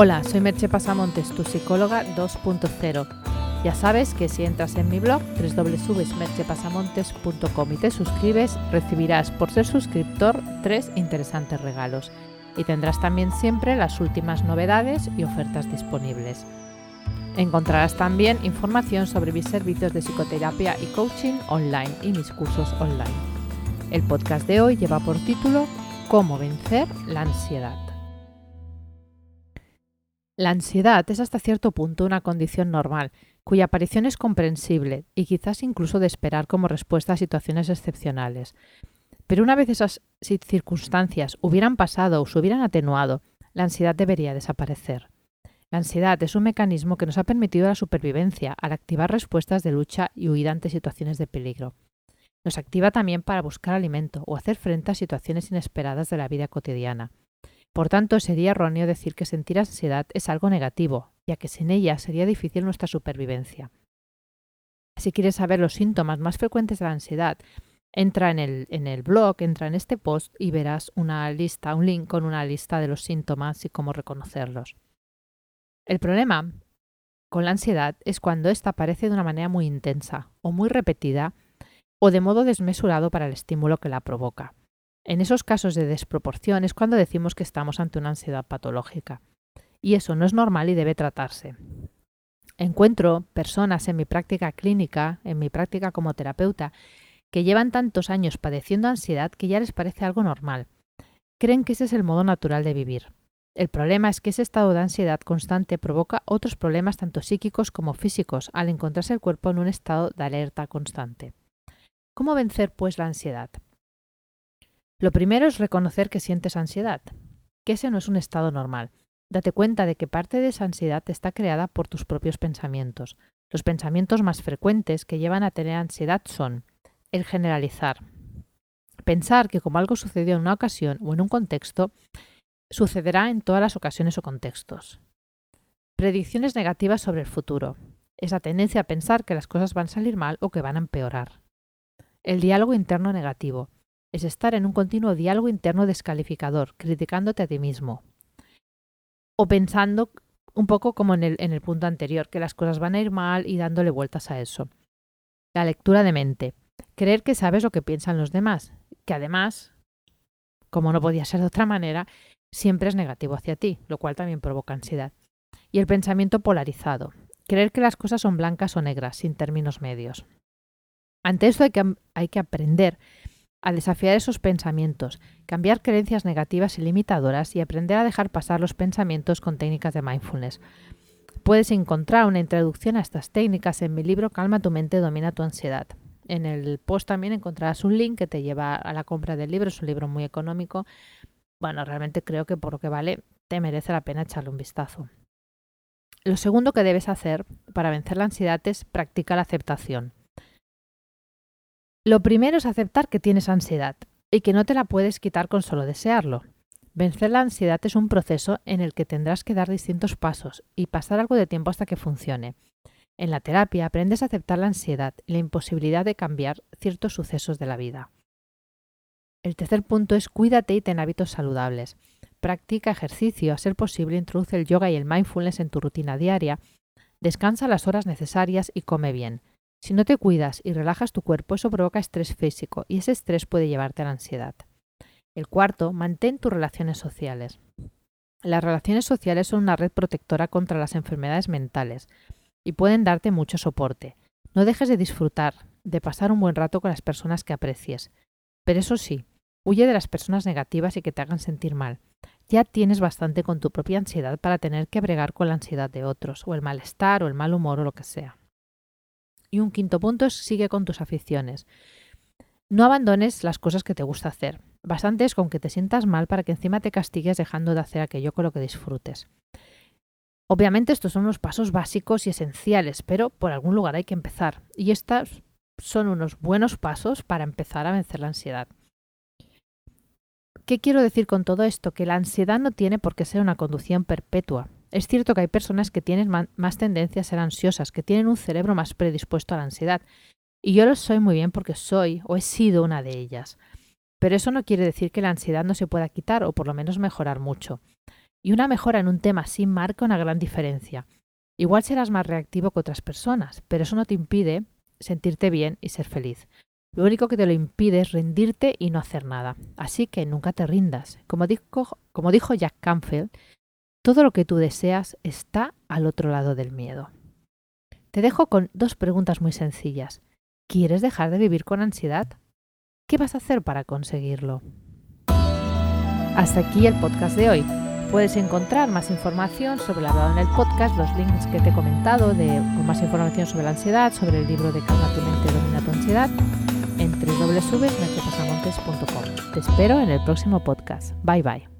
Hola, soy Merche Pasamontes, tu psicóloga 2.0. Ya sabes que si entras en mi blog www.merchepasamontes.com y te suscribes, recibirás por ser suscriptor tres interesantes regalos y tendrás también siempre las últimas novedades y ofertas disponibles. Encontrarás también información sobre mis servicios de psicoterapia y coaching online y mis cursos online. El podcast de hoy lleva por título Cómo vencer la ansiedad. La ansiedad es hasta cierto punto una condición normal, cuya aparición es comprensible y quizás incluso de esperar como respuesta a situaciones excepcionales. Pero una vez esas circunstancias hubieran pasado o se hubieran atenuado, la ansiedad debería desaparecer. La ansiedad es un mecanismo que nos ha permitido la supervivencia al activar respuestas de lucha y huida ante situaciones de peligro. Nos activa también para buscar alimento o hacer frente a situaciones inesperadas de la vida cotidiana. Por tanto, sería erróneo decir que sentir ansiedad es algo negativo, ya que sin ella sería difícil nuestra supervivencia. Si quieres saber los síntomas más frecuentes de la ansiedad, entra en el, en el blog, entra en este post y verás una lista, un link con una lista de los síntomas y cómo reconocerlos. El problema con la ansiedad es cuando ésta aparece de una manera muy intensa o muy repetida o de modo desmesurado para el estímulo que la provoca. En esos casos de desproporción es cuando decimos que estamos ante una ansiedad patológica. Y eso no es normal y debe tratarse. Encuentro personas en mi práctica clínica, en mi práctica como terapeuta, que llevan tantos años padeciendo ansiedad que ya les parece algo normal. Creen que ese es el modo natural de vivir. El problema es que ese estado de ansiedad constante provoca otros problemas tanto psíquicos como físicos al encontrarse el cuerpo en un estado de alerta constante. ¿Cómo vencer pues la ansiedad? Lo primero es reconocer que sientes ansiedad, que ese no es un estado normal. Date cuenta de que parte de esa ansiedad está creada por tus propios pensamientos. Los pensamientos más frecuentes que llevan a tener ansiedad son el generalizar. Pensar que como algo sucedió en una ocasión o en un contexto, sucederá en todas las ocasiones o contextos. Predicciones negativas sobre el futuro. Esa tendencia a pensar que las cosas van a salir mal o que van a empeorar. El diálogo interno negativo es estar en un continuo diálogo interno descalificador, criticándote a ti mismo. O pensando un poco como en el, en el punto anterior, que las cosas van a ir mal y dándole vueltas a eso. La lectura de mente. Creer que sabes lo que piensan los demás, que además, como no podía ser de otra manera, siempre es negativo hacia ti, lo cual también provoca ansiedad. Y el pensamiento polarizado. Creer que las cosas son blancas o negras, sin términos medios. Ante esto hay que, hay que aprender a desafiar esos pensamientos, cambiar creencias negativas y limitadoras y aprender a dejar pasar los pensamientos con técnicas de mindfulness. Puedes encontrar una introducción a estas técnicas en mi libro Calma tu mente, domina tu ansiedad. En el post también encontrarás un link que te lleva a la compra del libro, es un libro muy económico. Bueno, realmente creo que por lo que vale te merece la pena echarle un vistazo. Lo segundo que debes hacer para vencer la ansiedad es practicar la aceptación. Lo primero es aceptar que tienes ansiedad y que no te la puedes quitar con solo desearlo. Vencer la ansiedad es un proceso en el que tendrás que dar distintos pasos y pasar algo de tiempo hasta que funcione. En la terapia aprendes a aceptar la ansiedad y la imposibilidad de cambiar ciertos sucesos de la vida. El tercer punto es cuídate y ten hábitos saludables. Practica ejercicio, a ser posible introduce el yoga y el mindfulness en tu rutina diaria, descansa las horas necesarias y come bien. Si no te cuidas y relajas tu cuerpo, eso provoca estrés físico y ese estrés puede llevarte a la ansiedad. El cuarto, mantén tus relaciones sociales. Las relaciones sociales son una red protectora contra las enfermedades mentales y pueden darte mucho soporte. No dejes de disfrutar, de pasar un buen rato con las personas que aprecies. Pero eso sí, huye de las personas negativas y que te hagan sentir mal. Ya tienes bastante con tu propia ansiedad para tener que bregar con la ansiedad de otros, o el malestar, o el mal humor, o lo que sea. Y un quinto punto es sigue con tus aficiones. No abandones las cosas que te gusta hacer. Bastante es con que te sientas mal para que encima te castigues dejando de hacer aquello con lo que disfrutes. Obviamente estos son unos pasos básicos y esenciales, pero por algún lugar hay que empezar. Y estos son unos buenos pasos para empezar a vencer la ansiedad. ¿Qué quiero decir con todo esto? Que la ansiedad no tiene por qué ser una conducción perpetua. Es cierto que hay personas que tienen más tendencia a ser ansiosas, que tienen un cerebro más predispuesto a la ansiedad. Y yo lo soy muy bien porque soy o he sido una de ellas. Pero eso no quiere decir que la ansiedad no se pueda quitar o por lo menos mejorar mucho. Y una mejora en un tema sin marca una gran diferencia. Igual serás más reactivo que otras personas, pero eso no te impide sentirte bien y ser feliz. Lo único que te lo impide es rendirte y no hacer nada. Así que nunca te rindas. Como dijo, como dijo Jack Canfield, todo lo que tú deseas está al otro lado del miedo. Te dejo con dos preguntas muy sencillas. ¿Quieres dejar de vivir con ansiedad? ¿Qué vas a hacer para conseguirlo? Hasta aquí el podcast de hoy. Puedes encontrar más información sobre lo hablado en el podcast, los links que te he comentado, de, con más información sobre la ansiedad, sobre el libro de Calma tu mente, domina tu ansiedad, en www.mercepasamontes.com. Te espero en el próximo podcast. Bye bye.